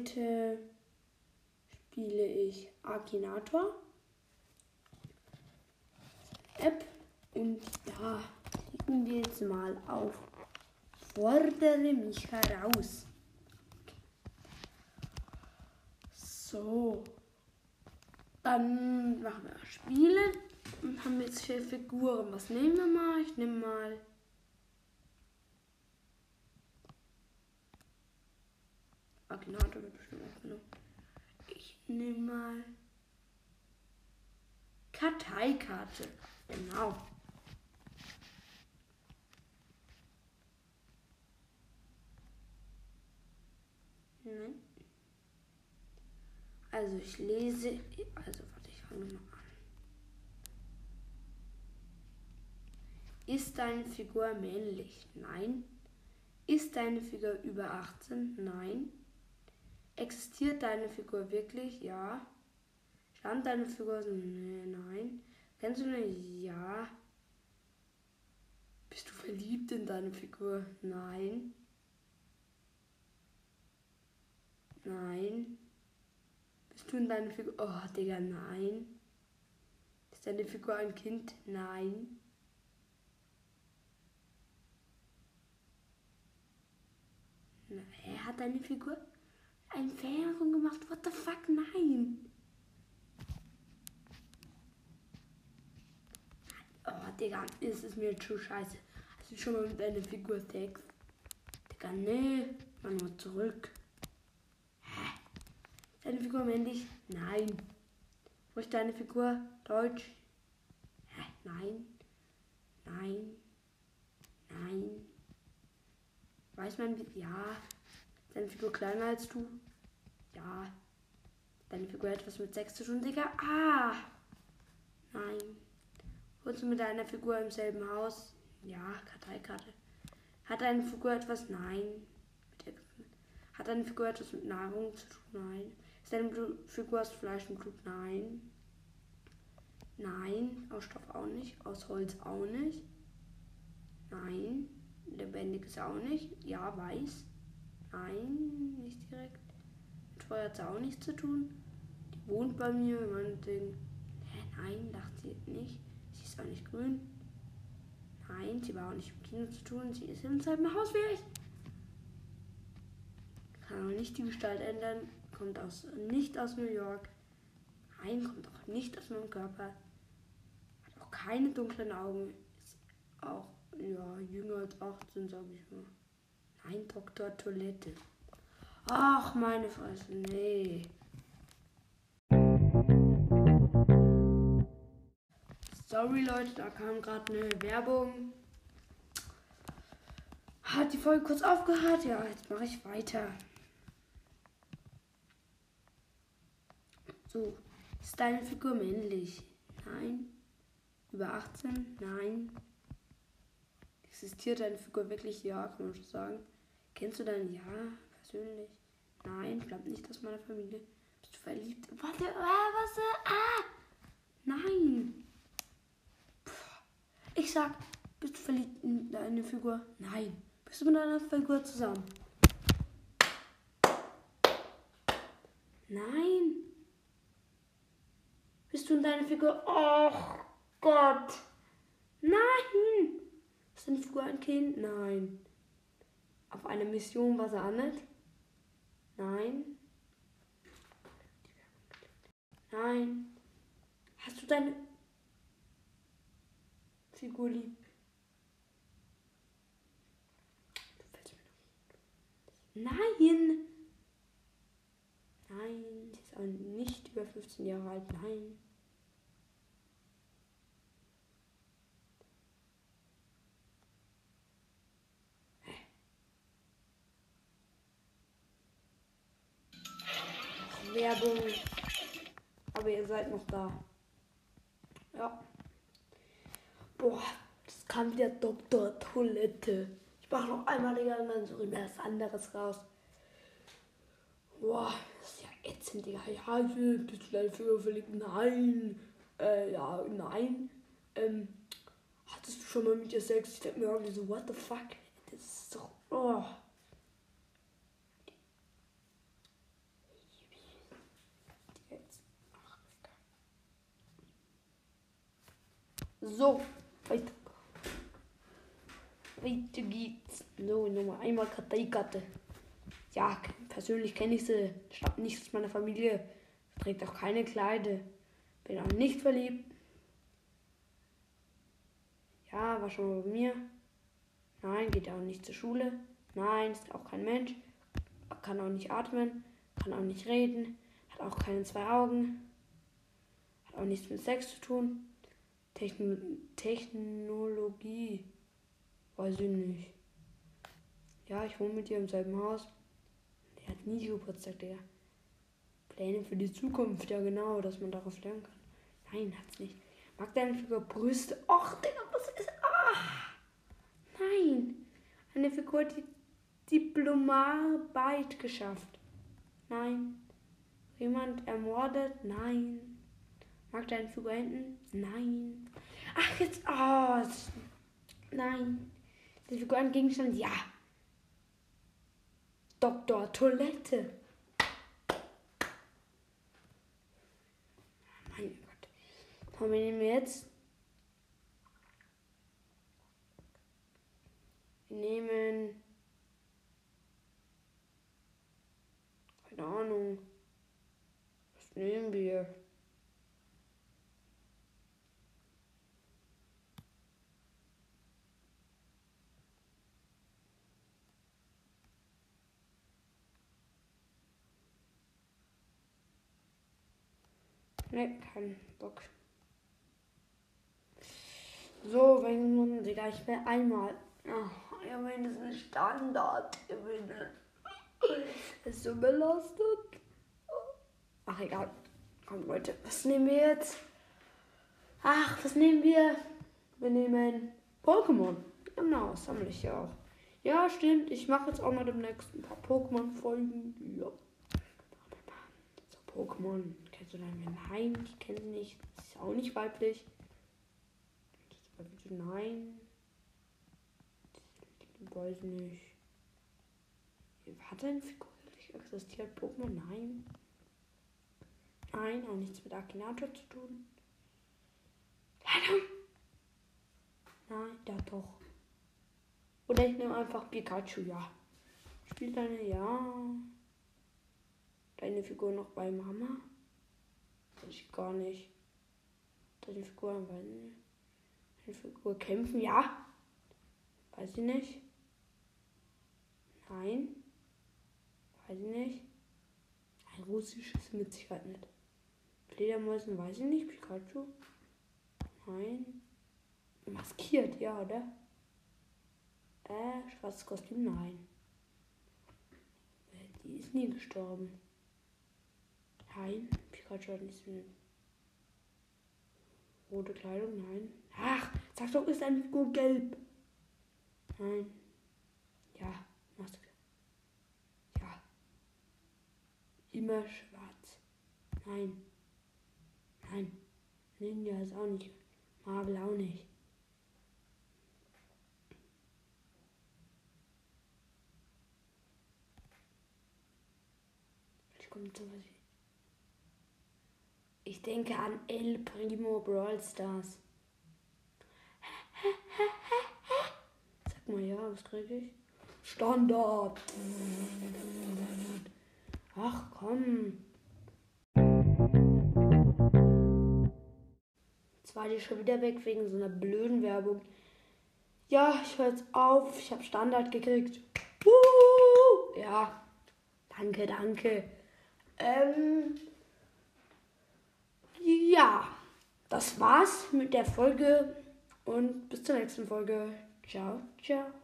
Heute spiele ich Akinator. App und ja, legen wir jetzt mal auf. Fordere mich heraus. So. Dann machen wir Spiele und haben jetzt vier Figuren. Was nehmen wir mal? Ich nehme mal. Akinator genommen. Nehme mal. Karteikarte. Genau. Nein. Also ich lese. Also warte, ich fange mal an. Ist deine Figur männlich? Nein. Ist deine Figur über 18? Nein. Existiert deine Figur wirklich? Ja. Stammt deine Figur? Nein. Kennst du eine? Ja. Bist du verliebt in deine Figur? Nein. Nein. Bist du in deine Figur? Oh, Digga, nein. Ist deine Figur ein Kind? Nein. Na, er hat deine Figur ein Fährung gemacht. What the fuck? Nein. Oh, Digga, ist es mir zu scheiße. Hast du schon mal mit deiner Figur Sex? Digga, nee. Mal nur zurück. Hä? Deine Figur männlich? Nein. Wo ist deine Figur? Deutsch? Hä? Nein. Nein. Nein. Weiß man, wie. Ja. Deine Figur kleiner als du? Ja. Deine Figur hat etwas mit Sex zu tun, Digga? Ah! Nein. Wohnst du mit deiner Figur im selben Haus? Ja, Karteikarte. Hat deine Figur etwas? Nein. Hat deine Figur etwas mit Nahrung zu tun? Nein. Ist deine Figur aus Fleisch und Blut? Nein. Nein. Aus Stoff auch nicht. Aus Holz auch nicht. Nein. Lebendig ist auch nicht. Ja, weiß. Nein, nicht direkt. Mit Feuer hat sie auch nichts zu tun. Die wohnt bei mir, meinetwegen. Hä, nein, dachte sie nicht. Sie ist auch nicht grün. Nein, sie war auch nicht im Kino zu tun. Sie ist im selben Haus wie ich. Kann auch nicht die Gestalt ändern. Kommt aus, nicht aus New York. Nein, kommt auch nicht aus meinem Körper. Hat auch keine dunklen Augen. Ist auch, ja, jünger als 18, sag ich mal. Nein, Dr. Toilette. Ach, meine Fresse, nee. Sorry Leute, da kam gerade eine Werbung. Hat die Folge kurz aufgehört? Ja, jetzt mache ich weiter. So, ist deine Figur männlich? Nein. Über 18? Nein. Existiert deine Figur wirklich? Ja, kann man schon sagen. Kennst du deinen? Ja, persönlich. Nein, stammt nicht aus meiner Familie. Bist du verliebt? Warte, ah, was? Ah! Nein! Ich sag, bist du verliebt in deine Figur? Nein. Bist du mit deiner Figur zusammen? Nein. Bist du in deine Figur? Oh Gott. Nein. Ist deine Figur ein Kind? Nein. Auf einer Mission, was er annimmt? Nein. Nein. Hast du deine Figur lieb? Nein. Nein, sie ist auch nicht über 15 Jahre alt. Nein. Werbung. Aber ihr seid noch da. Ja. Boah, das kam der Doktor Toilette. Ich mach noch einmal, Digga, und dann so was anderes raus. Boah, das ist ja ätzend, Digga. Ja, bist du deine Figur verliebt? Nein. Äh, ja, nein. Ähm, hattest du schon mal mit dir Sex? Ich denke mir irgendwie so, what the fuck? Das ist doch, oh. So, weiter. Weiter geht's. So, Nummer einmal Karteikarte. Ja, persönlich kenne ich sie. Stammt nicht aus meiner Familie. Trägt auch keine Kleider. Bin auch nicht verliebt. Ja, war schon mal bei mir. Nein, geht auch nicht zur Schule. Nein, ist auch kein Mensch. Kann auch nicht atmen. Kann auch nicht reden. Hat auch keine zwei Augen. Hat auch nichts mit Sex zu tun. Techno Technologie. Weiß ich nicht. Ja, ich wohne mit ihr im selben Haus. Der hat nie Geburtstag, der. Pläne für die Zukunft, ja genau, dass man darauf lernen kann. Nein, hat's nicht. Mag deine Figur Brüste? Och, Digga, was ist. Ah! Nein! Eine Figur, die Diplomarbeit geschafft. Nein. Jemand ermordet? Nein. Mag deine Figur hinten? Nein. Ach, jetzt. Oh, nein. Die Figur ein Gegenstand? Ja. Doktor Toilette. Mein Gott. Komm, wir nehmen jetzt. Wir nehmen. Keine Ahnung. Was nehmen wir? Ne, kein Bock. So, wenn nun, Digga, ich will einmal. Oh, ja, wenn es ein Standard gewinnen. Ist so belastet. Ach, egal. Komm, Leute, was nehmen wir jetzt? Ach, was nehmen wir? Wir nehmen Pokémon. Genau, sammle ich ja auch. Ja, stimmt. Ich mache jetzt auch mal demnächst ein paar Pokémon-Folgen. Ja. So, Pokémon. Deinen Nein, ich kenne sie nicht. Ist auch nicht weiblich. Nein. Ich weiß nicht. Hat eine Figur wirklich existiert? Pokémon? Nein. Nein, auch nichts mit Akinator zu tun. Leider. Nein, da doch. Oder ich nehme einfach Pikachu, ja. Spielt deine, ja. Deine Figur noch bei Mama? Weiß ich gar nicht. Deine Figur, weiß ich nicht. Deine Figur kämpfen, ja. Weiß ich nicht. Nein. Weiß ich nicht. Ein russisches mit Sicherheit nicht. Fledermäusen weiß ich nicht. Pikachu. Nein. Maskiert, ja, oder? Äh, schwarzes Kostüm, nein. Die ist nie gestorben. Nein, Mit. Rote Kleidung, nein. Ach, sag doch, ist eine Figur gelb. Nein. Ja, Maske. Ja. Immer schwarz. Nein. Nein. Ninja ist auch nicht. Marvel auch nicht. Vielleicht kommt sowas wie. Ich denke an El Primo Brawl Stars. Sag mal ja, was kriege ich? Standard. Ach komm. Jetzt war die schon wieder weg wegen so einer blöden Werbung. Ja, ich höre jetzt auf. Ich habe Standard gekriegt. Ja, danke, danke. Ähm, ja, das war's mit der Folge und bis zur nächsten Folge. Ciao, ciao.